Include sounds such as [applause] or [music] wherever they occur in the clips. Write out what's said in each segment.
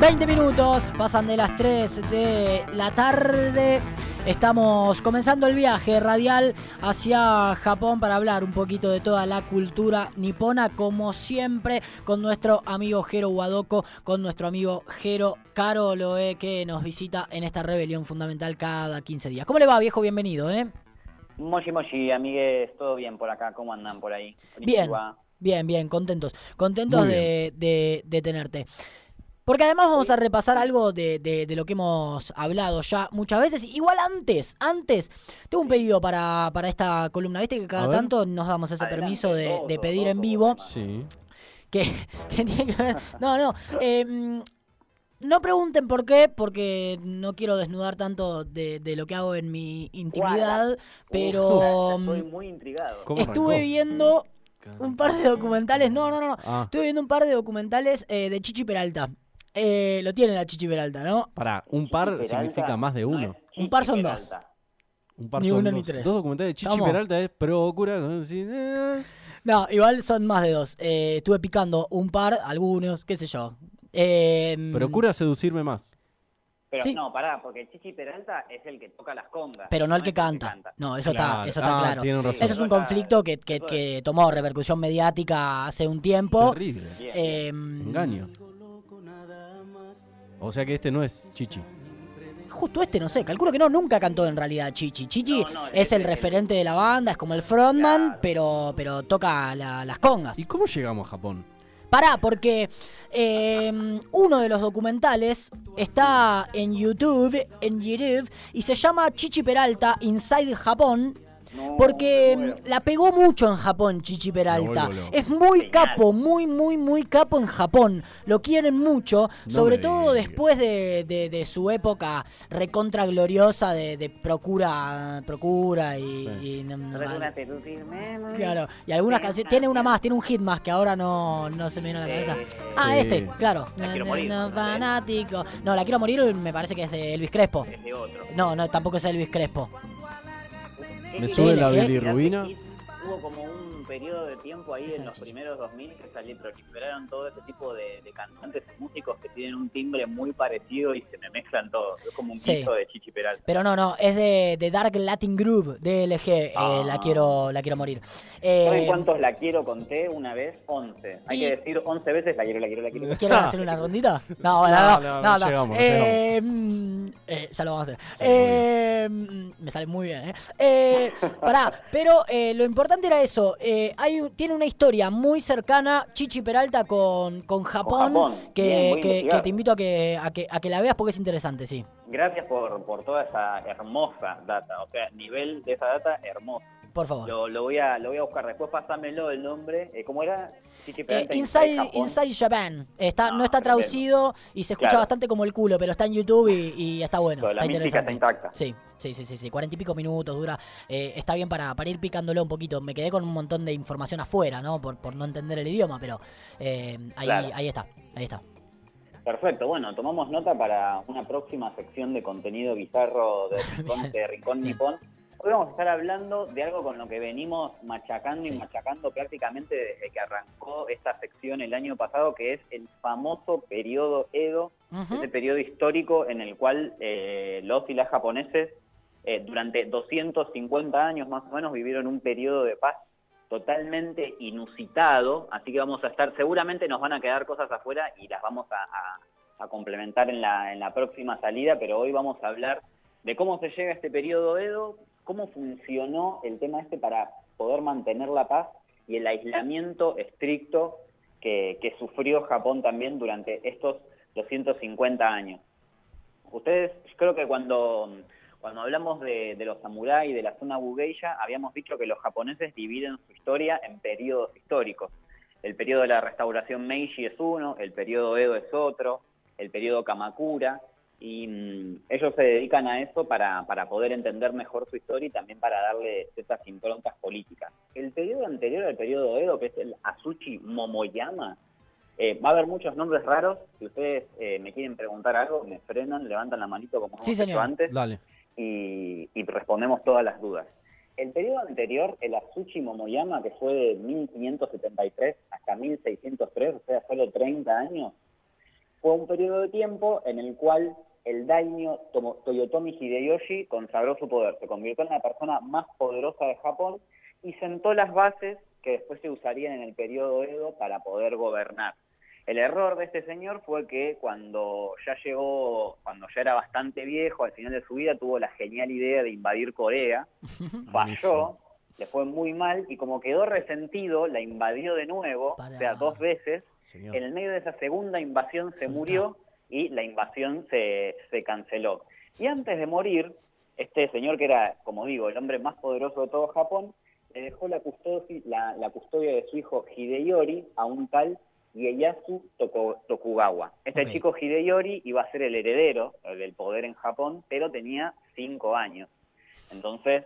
20 minutos, pasan de las 3 de la tarde. Estamos comenzando el viaje radial hacia Japón para hablar un poquito de toda la cultura nipona, como siempre, con nuestro amigo Jero Wadoko, con nuestro amigo Jero Karoloe, que nos visita en esta rebelión fundamental cada 15 días. ¿Cómo le va, viejo? Bienvenido, ¿eh? Moshi Moshi, amigues, todo bien por acá, ¿cómo andan por ahí? Bien, bien, bien, contentos. Contentos Muy de, de- de tenerte. Porque además vamos a repasar algo de, de- de lo que hemos hablado ya muchas veces. Igual antes, antes, tengo un pedido para, para esta columna. Viste que cada tanto nos damos ese Adelante, permiso de, todo, de pedir todo, en vivo. Sí. Que, [laughs] que tiene que ver. No, no. eh, mm, no pregunten por qué, porque no quiero desnudar tanto de, de lo que hago en mi intimidad. Pero Uh, Estoy muy intrigado. ¿Cómo estuve arrancó? viendo un par de documentales. No, no, no. no. Ah, Estuve viendo un par de documentales eh, de Chichi Peralta. Eh, lo tienen a Chichi Peralta, ¿no? pará, un par Chichi Peralta significa más de no uno. Chichi Un par son dos. Un par Ni son uno ni dos. tres. Dos documentales de Chichi. Peralta es procura. eh. No, igual son más de dos. Eh, estuve picando un par, algunos, qué sé yo. Eh, Procura seducirme más. Pero Sí. no, pará, porque Chichi Peralta es el que toca las congas. Pero no el que canta. No, eso está, Claro. eso está Ah, claro. tienen razón. Eso es un conflicto que, que- que tomó repercusión mediática hace un tiempo. Terrible. Eh, Engaño. O sea que este no es Chichi. Justo este, no sé, calculo que no, nunca cantó en realidad Chichi. Chichi No, no, es el el- referente de la banda, es como el frontman, Claro. pero, pero toca la- las congas. ¿Y cómo llegamos a Japón? Pará, porque eh, uno de los documentales está en YouTube, en YouTube, y se llama Chichi Peralta Inside Japón. No, Porque mm, la pegó mucho en Japón, Chichi Peralta. Es muy Genial. capo, muy, muy, muy capo en Japón. Lo quieren mucho, No sobre todo después de, de- de su época recontra gloriosa de, de procura, procura y, Sí. y- Claro, y algunas canciones. Tiene una más, tiene un hit más que ahora no, no se me viene a la cabeza. Ah, Sí. este, claro. La quiero No, morir, no, ¿no? fanático. No, la quiero morir me parece que es de Elvis Crespo. Es de otro. No, no, tampoco es Elvis Crespo. Me sube la bilirrubina. Hubo como un periodo de tiempo ahí en los primeros 2000 que salí, proliferaron todo ese tipo de, de cantantes y músicos que tienen un timbre muy parecido y se me mezclan todos. Es como un Sí. piso de Chichi Peralta. Pero no, no, es de, de Dark Latin Groove, DLG, eh, Ah. la quiero la quiero morir. ¿Saben Eh, cuántos la quiero conté una vez? 11. Hay y- que decir 11 veces la quiero, la quiero, la quiero. ¿Quieren [laughs] hacer una rondita? No, no, No, no, no, no. llegamos, Eh, mm, eh, ya lo vamos a hacer. Eh, mm, me sale muy bien, ¿eh? eh pará, pero eh, lo importante era eso. eh, hay, tiene una historia muy cercana, Chichi Peralta, con, con Japón, Japón. que, Bien, te invito a que, a, que, a que la veas porque es interesante, sí. Gracias por, por toda esa hermosa data. O sea, nivel de esa data hermoso. Por favor. Lo, lo voy a, lo voy a buscar. Después pásamelo el nombre. Eh, ¿Cómo era? Eh, Inside. Inside Japan. Está, no Ah, está tremendo. traducido y se escucha Claro. bastante como el culo, pero está en YouTube y, y está bueno. Pero la está interesante. está intacta. Sí, sí, sí, sí, sí. Cuarenta y pico minutos dura. Eh, está bien para, para ir picándolo un poquito. Me quedé con un montón de información afuera, ¿no? Por, por no entender el idioma, pero eh, ahí, Claro. ahí está, ahí está. Perfecto, bueno, tomamos nota para una próxima sección de contenido bizarro de Rincón, de Rincón. [laughs] Nipón. Hoy vamos a estar hablando de algo con lo que venimos machacando Sí. y machacando prácticamente desde que arrancó esta sección el año pasado, que es el famoso periodo Edo, ese periodo histórico en el cual eh, los y las japoneses eh, durante 250 años más o menos vivieron un periodo de paz totalmente inusitado, así que vamos a estar, seguramente nos van a quedar cosas afuera y las vamos a, a- a complementar en la, en la próxima salida, pero hoy vamos a hablar de cómo se llega a este periodo Edo, cómo funcionó el tema este para poder mantener la paz y el aislamiento estricto que, sufrió Japón también durante estos 250 años. Ustedes, creo que cuando, cuando hablamos de, los samuráis, de la zona Bugeisha, habíamos dicho que los japoneses dividen su historia en periodos históricos. El periodo de la restauración Meiji es uno, el periodo Edo es otro, el periodo Kamakura, y mm, ellos se dedican a eso para, para poder entender mejor su historia y también para darle ciertas improntas políticas. El periodo anterior al periodo Edo, que es el Asuchi Momoyama, eh, va a haber muchos nombres raros. Si ustedes eh, me quieren preguntar algo, me frenan, levantan la manito como Sí, hemos hecho antes Dale. y, y respondemos todas las dudas. El periodo anterior, el Asuchi Momoyama, que fue de 1573 hasta 1603, o sea, solo 30 años, fue un periodo de tiempo en el cual el daimyo Toyotomi Hideyoshi consagró su poder, se convirtió en la persona más poderosa de Japón y sentó las bases que después se usarían en el periodo Edo para poder gobernar. El error de este señor fue que cuando ya llegó, cuando ya era bastante viejo, al final de su vida tuvo la genial idea de invadir Corea, [laughs] falló, le fue muy mal y como quedó resentido, la invadió de nuevo, Para. o sea, dos veces. Señor. En el medio de esa segunda invasión se Soltá. murió y la invasión se, se canceló. Y antes de morir, este señor que era, como digo, el hombre más poderoso de todo Japón, le dejó la custodia, la, la custodia de su hijo Hideyori a un tal Ieyasu Tokugawa. Este chico Hideyori iba a ser el heredero del poder en Japón, pero tenía cinco años. Entonces,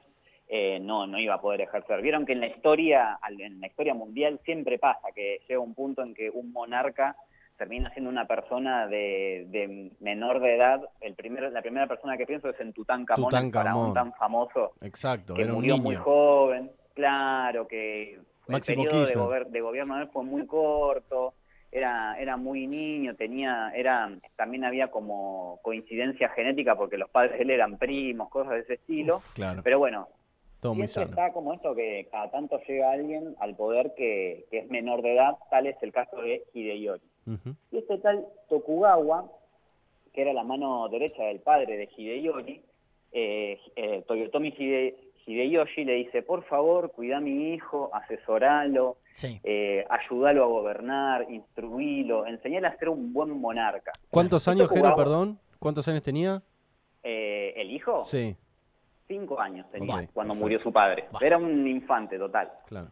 eh, no, no iba a poder ejercer. Vieron que en la historia, en la historia mundial siempre pasa que llega un punto en que un monarca termina siendo una persona de, de menor de edad. El primer, la primera persona que pienso es en Tutankamón, el Tutankamón. faraón tan famoso Exacto, que era un murió muy niño. joven, claro, que Máximo el periodo de, Kirchner. gober- de gobierno de él fue muy corto, era, era muy niño, tenía, era, también había como coincidencia genética porque los padres de él eran primos, cosas de ese estilo, Claro, pero bueno, todo muy sano. está como esto que cada tanto llega alguien al poder que, que es menor de edad, tal es el caso de Hideyori. Y este tal Tokugawa, que era la mano derecha del padre de Hideyori, eh, eh, Toyotomi Hide- Hideyoshi le dice, por favor, cuida a mi hijo, asesoralo, Sí. eh, ayúdalo a gobernar, instruílo, enseñale a ser un buen monarca. ¿Cuántos Este años, Jero, perdón? ¿Cuántos años tenía? Eh, ¿El hijo? Sí, Cinco años tenía cuando perfecto. murió su padre. Era un infante total. claro.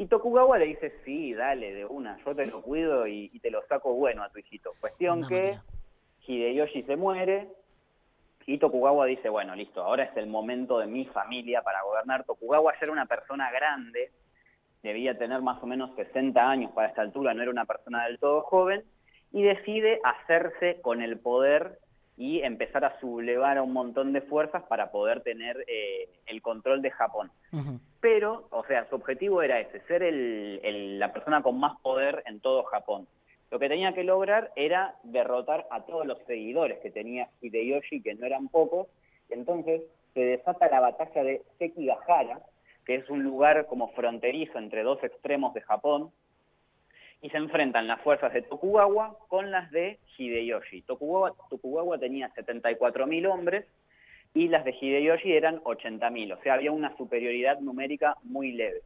Y Tokugawa le dice, sí, dale, de una, yo te lo cuido y, y te lo saco bueno a tu hijito. Cuestión que. Hideyoshi se muere y Tokugawa dice, bueno, listo, ahora es el momento de mi familia para gobernar. Tokugawa ya era una persona grande, debía tener más o menos 60 años para esta altura, no era una persona del todo joven, y decide hacerse con el poder y empezar a sublevar a un montón de fuerzas para poder tener eh, el control de Japón. Pero, o sea, su objetivo era ese, ser el- el- la persona con más poder en todo Japón. Lo que tenía que lograr era derrotar a todos los seguidores que tenía Hideyoshi, que no eran pocos, entonces se desata la batalla de Sekigahara, que es un lugar como fronterizo entre dos extremos de Japón, y se enfrentan las fuerzas de Tokugawa con las de Hideyoshi. Tokugawa, Tokugawa tenía 74.000 hombres y las de Hideyoshi eran 80.000, o sea, había una superioridad numérica muy leve.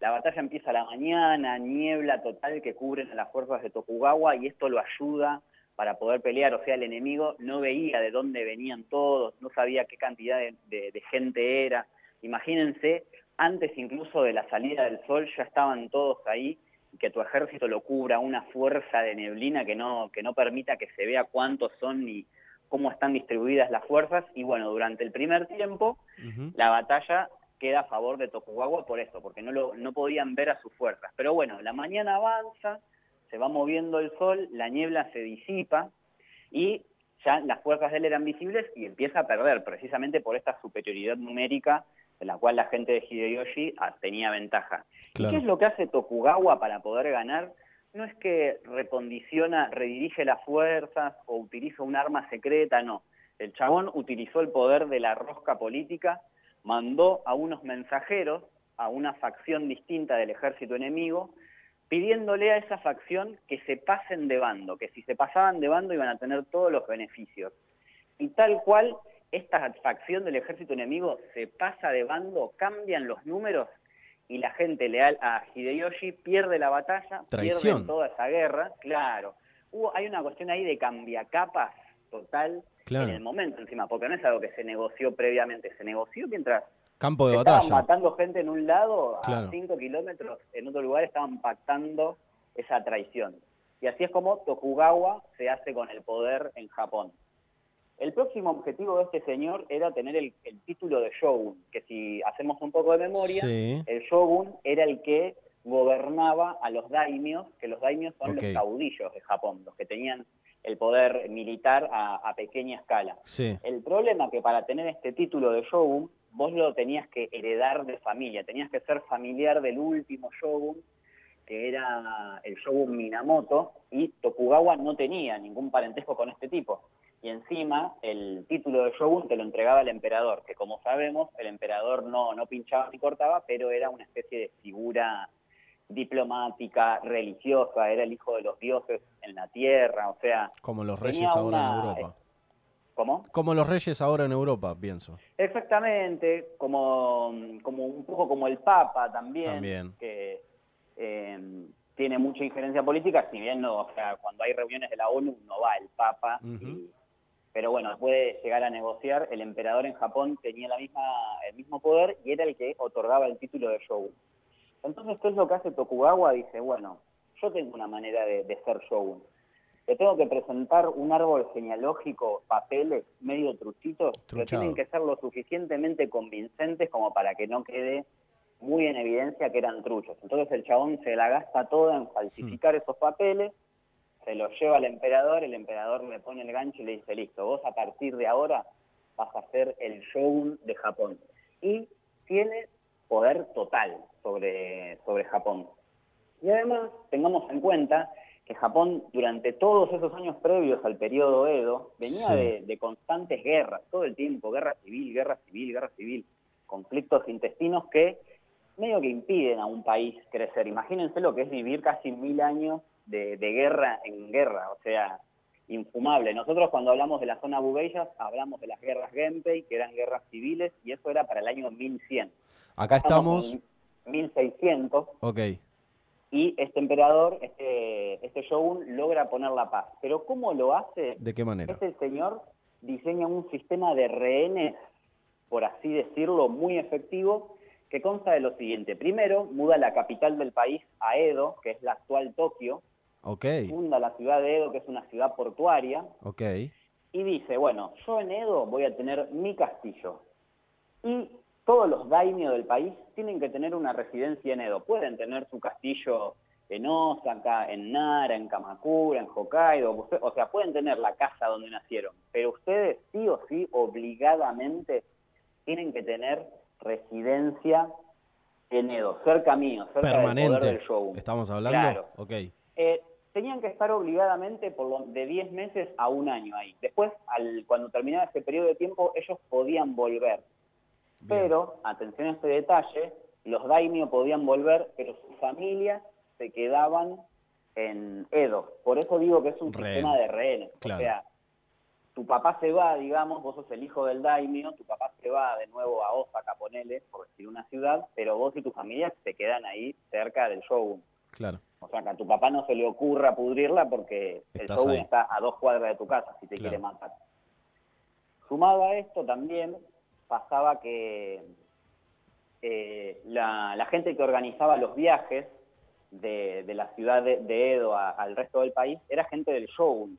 La batalla empieza a la mañana, niebla total que cubren a las fuerzas de Tokugawa y esto lo ayuda para poder pelear, o sea, el enemigo no veía de dónde venían todos, no sabía qué cantidad de, de- gente era. Imagínense, antes incluso de la salida del sol ya estaban todos ahí que tu ejército lo cubra una fuerza de neblina que no, que no permita que se vea cuántos son ni cómo están distribuidas las fuerzas. Y bueno, durante el primer tiempo la batalla queda a favor de Tokugawa por eso, porque no, lo, no podían ver a sus fuerzas. Pero bueno, la mañana avanza, se va moviendo el sol, la niebla se disipa y ya las fuerzas de él eran visibles y empieza a perder, precisamente por esta superioridad numérica de la cual la gente de Hideyoshi ah, tenía ventaja. ¿Y qué es lo que hace Tokugawa para poder ganar? No es que recondiciona, redirige las fuerzas o utiliza un arma secreta, no. El chabón utilizó el poder de la rosca política, mandó a unos mensajeros a una facción distinta del ejército enemigo, pidiéndole a esa facción que se pasen de bando, que si se pasaban de bando iban a tener todos los beneficios. Y tal cual, esta facción del ejército enemigo se pasa de bando, cambian los números y la gente leal a Hideyoshi pierde la batalla, Traición. pierde toda esa guerra, claro. Hubo, hay una cuestión ahí de cambiacapas total Claro. en el momento encima, porque no es algo que se negoció previamente, se negoció mientras Campo de se estaban batalla. matando gente en un lado, Claro. a 5 kilómetros, en otro lugar estaban pactando esa traición. Y así es como Tokugawa se hace con el poder en Japón. El próximo objetivo de este señor era tener el, el título de shogun, que si hacemos un poco de memoria, Sí. el shogun era el que gobernaba a los daimios, que los daimios son los caudillos de Japón, los que tenían el poder militar a, a pequeña escala. Sí. El problema que para tener este título de shogun, vos lo tenías que heredar de familia, tenías que ser familiar del último shogun, que era el shogun Minamoto, y Tokugawa no tenía ningún parentesco con este tipo. Y encima el título de shogun te lo entregaba el emperador, que como sabemos, el emperador no, no pinchaba ni cortaba, pero era una especie de figura diplomática, religiosa, era el hijo de los dioses en la tierra, o sea... Como los reyes ahora una- en Europa. ¿Cómo? Como los reyes ahora en Europa, pienso. Exactamente, como, como un poco como el Papa también, También. que eh, tiene mucha injerencia política, si bien no, o sea, cuando hay reuniones de la ONU no va el Papa, y- pero bueno, puede llegar a negociar. El emperador en Japón tenía la misma, el mismo poder y era el que otorgaba el título de shogun. Entonces, ¿qué es lo que hace Tokugawa? Dice, bueno, yo tengo una manera de, de ser shogun. Le tengo que presentar un árbol genealógico, papeles medio truchitos, pero Truchado. tienen que ser lo suficientemente convincentes como para que no quede muy en evidencia que eran truchos. Entonces el chabón se la gasta toda en falsificar esos papeles, se los lleva al emperador, el emperador le pone el gancho y le dice, listo, vos a partir de ahora vas a ser el shogun de Japón. Y tiene poder total sobre, sobre Japón. Y además, tengamos en cuenta que Japón, durante todos esos años previos al periodo Edo, venía Sí. de, de constantes guerras, todo el tiempo, guerra civil, guerra civil, guerra civil, conflictos intestinos que medio que impiden a un país crecer. Imagínense lo que es vivir casi mil años de, de guerra en guerra, o sea, infumable. Nosotros cuando hablamos de la zona Bubeyas, hablamos de las guerras Genpei, que eran guerras civiles, y eso era para el año 1100. Acá estamos. en 1600, Ok. y este emperador, este, este shogun, logra poner la paz. Pero ¿cómo lo hace? ¿De qué manera? Este señor diseña un sistema de rehenes, por así decirlo, muy efectivo, que consta de lo siguiente. Primero, muda la capital del país a Edo, que es la actual Tokio, Ok. funda la ciudad de Edo, que es una ciudad portuaria, Ok. y dice, bueno, yo en Edo voy a tener mi castillo. Y todos los daimios del país tienen que tener una residencia en Edo. Pueden tener su castillo en Osaka, en Nara, en Kamakura, en Hokkaido, o sea, pueden tener la casa donde nacieron, pero ustedes sí o sí, obligadamente, tienen que tener residencia en Edo, cerca mío, cerca del poder Permanente. del shogun. ¿Estamos hablando? Claro. Ok. Eh, tenían que estar obligadamente por lo- de 10 meses a un año ahí. Después, al, cuando terminaba ese periodo de tiempo, ellos podían volver. Bien. Pero, atención a este detalle, los daimio podían volver, pero sus familias se quedaban en Edo. Por eso digo que es un Rehén. sistema de rehenes. Claro. O sea, tu papá se va, digamos, vos sos el hijo del daimio, tu papá se va de nuevo a Osaka, ponele, por decir una ciudad, pero vos y tu familia se quedan ahí cerca del shogun. Claro. O sea, que a tu papá no se le ocurra pudrirla porque el ahí. está a dos cuadras de tu casa si te Claro. quiere matar. Sumado a esto también pasaba que eh, la, la gente que organizaba los viajes de, de la ciudad de, de Edo a- al resto del país era gente del shogun.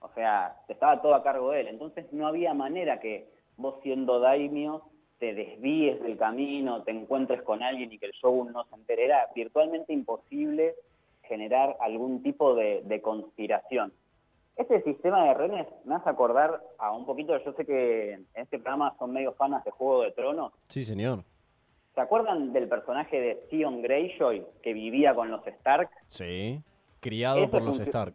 O sea, estaba todo a cargo de él. Entonces no había manera que vos siendo daimio te desvíes del camino, te encuentres con alguien y que el shogun no se entere. Era virtualmente imposible generar algún tipo de, de conspiración. Este sistema de rehenes me hace acordar a un poquito, yo sé que en este programa son medio fanas de Juego de Tronos. Sí, señor. ¿Se acuerdan del personaje de Theon Greyjoy que vivía con los Stark? Sí. Criado Eso por los Stark.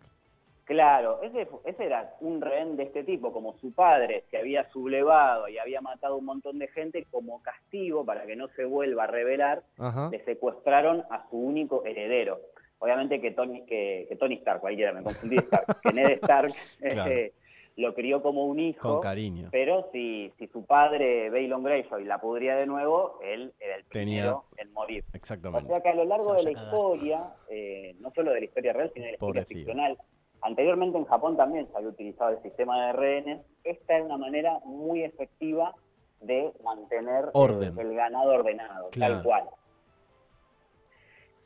Claro, ese, ese era un rehén de este tipo, como su padre se había sublevado y había matado un montón de gente, como castigo para que no se vuelva a rebelar, Ajá. le secuestraron a su único heredero. Obviamente que Tony, que, que Tony Stark, cualquiera, me confundí [laughs] Stark, que Ned Stark Claro. este, lo crió como un hijo, Con cariño. pero si, si su padre, Balon Greyjoy, la pudría de nuevo, él era el Tenía- primero en morir. O Exactamente. sea que a lo largo de la historia, eh, no solo de la historia real, sino de la historia ficcional, anteriormente en Japón también se había utilizado el sistema de rehenes. Esta es una manera muy efectiva de mantener Orden. el ganado ordenado, Claro. tal cual.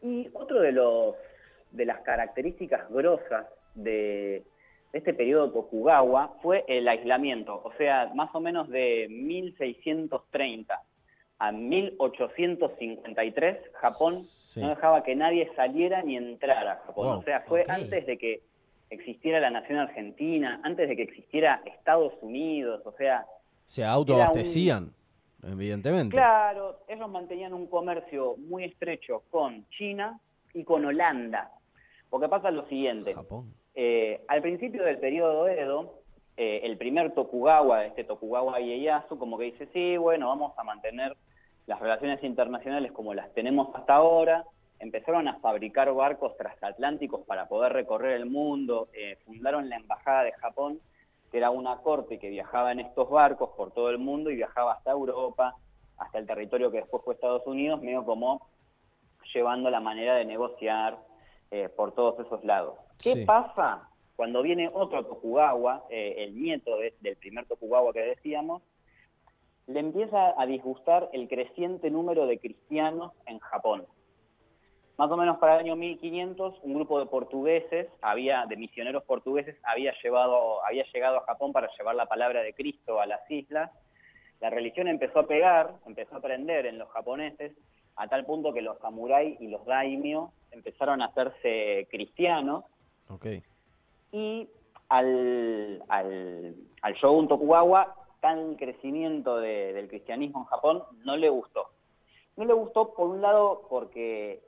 Y otro de los de las características grosas de, de este periodo Tokugawa fue el aislamiento, o sea, más o menos de 1630 a 1853, Japón Sí. no dejaba que nadie saliera ni entrara a Japón. Wow, o sea, fue antes de que existiera la nación argentina, antes de que existiera Estados Unidos, o sea, Se autoabastecían, evidentemente. Claro, ellos mantenían un comercio muy estrecho con China, y con Holanda. Porque pasa lo siguiente. Japón. Eh, al principio del periodo Edo, eh, el primer Tokugawa, este Tokugawa Ieyasu, como que dice, sí, bueno, vamos a mantener las relaciones internacionales como las tenemos hasta ahora. Empezaron a fabricar barcos transatlánticos para poder recorrer el mundo, eh, fundaron la Embajada de Japón, que era una corte que viajaba en estos barcos por todo el mundo y viajaba hasta Europa, hasta el territorio que después fue Estados Unidos, medio como llevando la manera de negociar eh, por todos esos lados. ¿Qué Sí. pasa cuando viene otro Tokugawa, eh, el nieto de- del primer Tokugawa que decíamos, le empieza a disgustar el creciente número de cristianos en Japón. Más o menos para el año 1500, un grupo de portugueses, había, de misioneros portugueses, había, llevado, había llegado a Japón para llevar la palabra de Cristo a las islas. La religión empezó a pegar, empezó a prender en los japoneses, a tal punto que los samuráis y los daimyo empezaron a hacerse cristianos Ok. y al, al, al shogun Tokugawa tal crecimiento de- del cristianismo en Japón no le gustó. No le gustó por un lado porque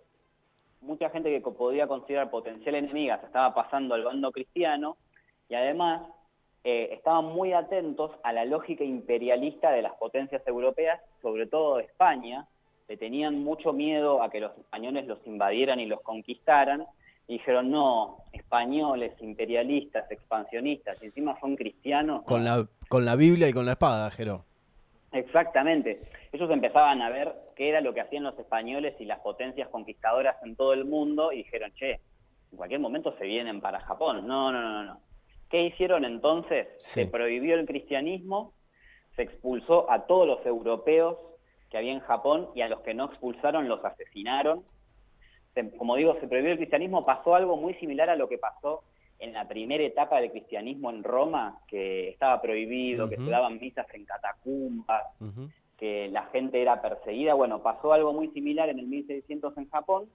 mucha gente que podía considerar potencial enemiga se estaba pasando al bando cristiano y además eh, estaban muy atentos a la lógica imperialista de las potencias europeas, sobre todo de España, le tenían mucho miedo a que los españoles los invadieran y los conquistaran, y dijeron, no, españoles, imperialistas, expansionistas, y encima son cristianos. Con no". la, con la Biblia y con la espada, Jero. Exactamente. Ellos empezaban a ver qué era lo que hacían los españoles y las potencias conquistadoras en todo el mundo y dijeron, che, en cualquier momento se vienen para Japón. No, no, no, no. ¿Qué hicieron entonces? Sí. Se prohibió el cristianismo, se expulsó a todos los europeos que había en Japón y a los que no expulsaron los asesinaron. Se- como digo, se prohibió el cristianismo, pasó algo muy similar a lo que pasó en la primera etapa del cristianismo en Roma, que estaba prohibido, que se daban misas en catacumbas, que la gente era perseguida. Bueno, pasó algo muy similar en el 1600 en Japón,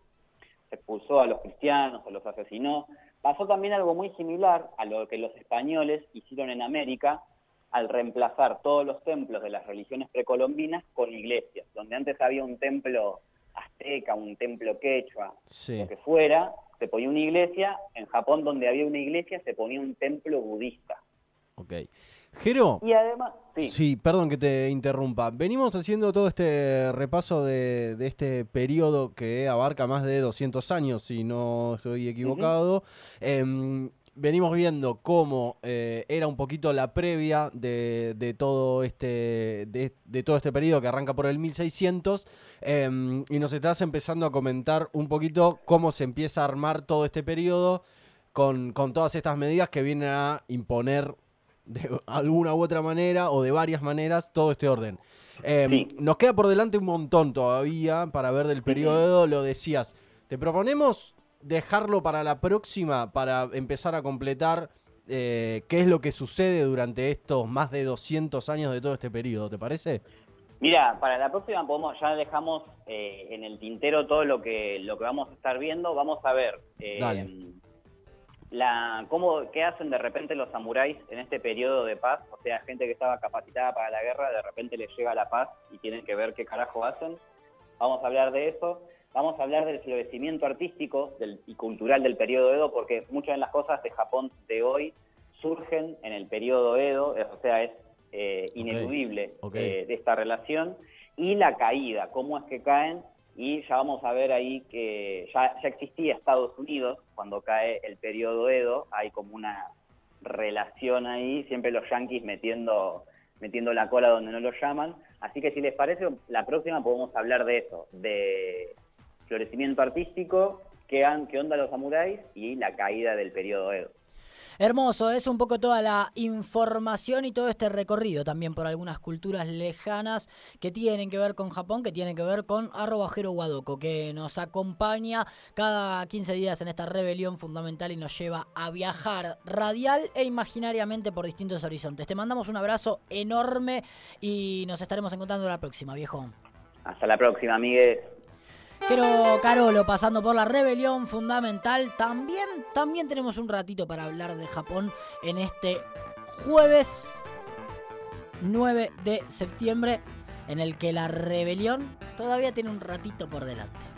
se expulsó a los cristianos, se los asesinó. Pasó también algo muy similar a lo que los españoles hicieron en América al reemplazar todos los templos de las religiones precolombinas con iglesias, donde antes había un templo azteca, un templo quechua, Sí. lo que fuera, se ponía una iglesia, en Japón donde había una iglesia se ponía un templo budista. Ok. Jero. Y además, sí, Sí, perdón que te interrumpa. Venimos haciendo todo este repaso de, de este periodo que abarca más de 200 años, si no estoy equivocado. Em, venimos viendo cómo eh, era un poquito la previa de, de todo este de, de todo este periodo que arranca por el 1600 em, y nos estás empezando a comentar un poquito cómo se empieza a armar todo este periodo con, con todas estas medidas que vienen a imponer de alguna u otra manera o de varias maneras todo este orden. Eh, Sí. Nos queda por delante un montón todavía para ver del periodo, lo decías. Te proponemos dejarlo para la próxima para empezar a completar eh, qué es lo que sucede durante estos más de 200 años de todo este periodo, ¿te parece? Mira, para la próxima podemos, ya dejamos eh, en el tintero todo lo que lo que vamos a estar viendo. Vamos a ver eh, Dale. la cómo qué hacen de repente los samuráis en este periodo de paz. O sea, gente que estaba capacitada para la guerra, de repente les llega la paz y tienen que ver qué carajo hacen. Vamos a hablar de eso. Vamos a hablar del florecimiento artístico del- y cultural del periodo Edo, porque muchas de las cosas de Japón de hoy surgen en el periodo Edo, o sea, es eh, ineludible eh, de esta relación, y la caída, cómo es que caen, y ya vamos a ver ahí que ya, ya existía Estados Unidos cuando cae el periodo Edo, hay como una relación ahí, siempre los yanquis metiendo, metiendo la cola donde no lo llaman, así que si les parece, la próxima podemos hablar de eso, de florecimiento artístico, qué, onda los samuráis y la caída del periodo Edo. Hermoso, es un poco toda la información y todo este recorrido también por algunas culturas lejanas que tienen que ver con Japón, que tienen que ver con arroba Jero Guadoco, que nos acompaña cada 15 días en esta rebelión fundamental y nos lleva a viajar radial e imaginariamente por distintos horizontes. Te mandamos un abrazo enorme y nos estaremos encontrando la próxima, viejo. Hasta la próxima, amigues. Jero Carolo pasando por la rebelión fundamental. También, también tenemos un ratito para hablar de Japón en este jueves 9 de septiembre, en el que la rebelión todavía tiene un ratito por delante.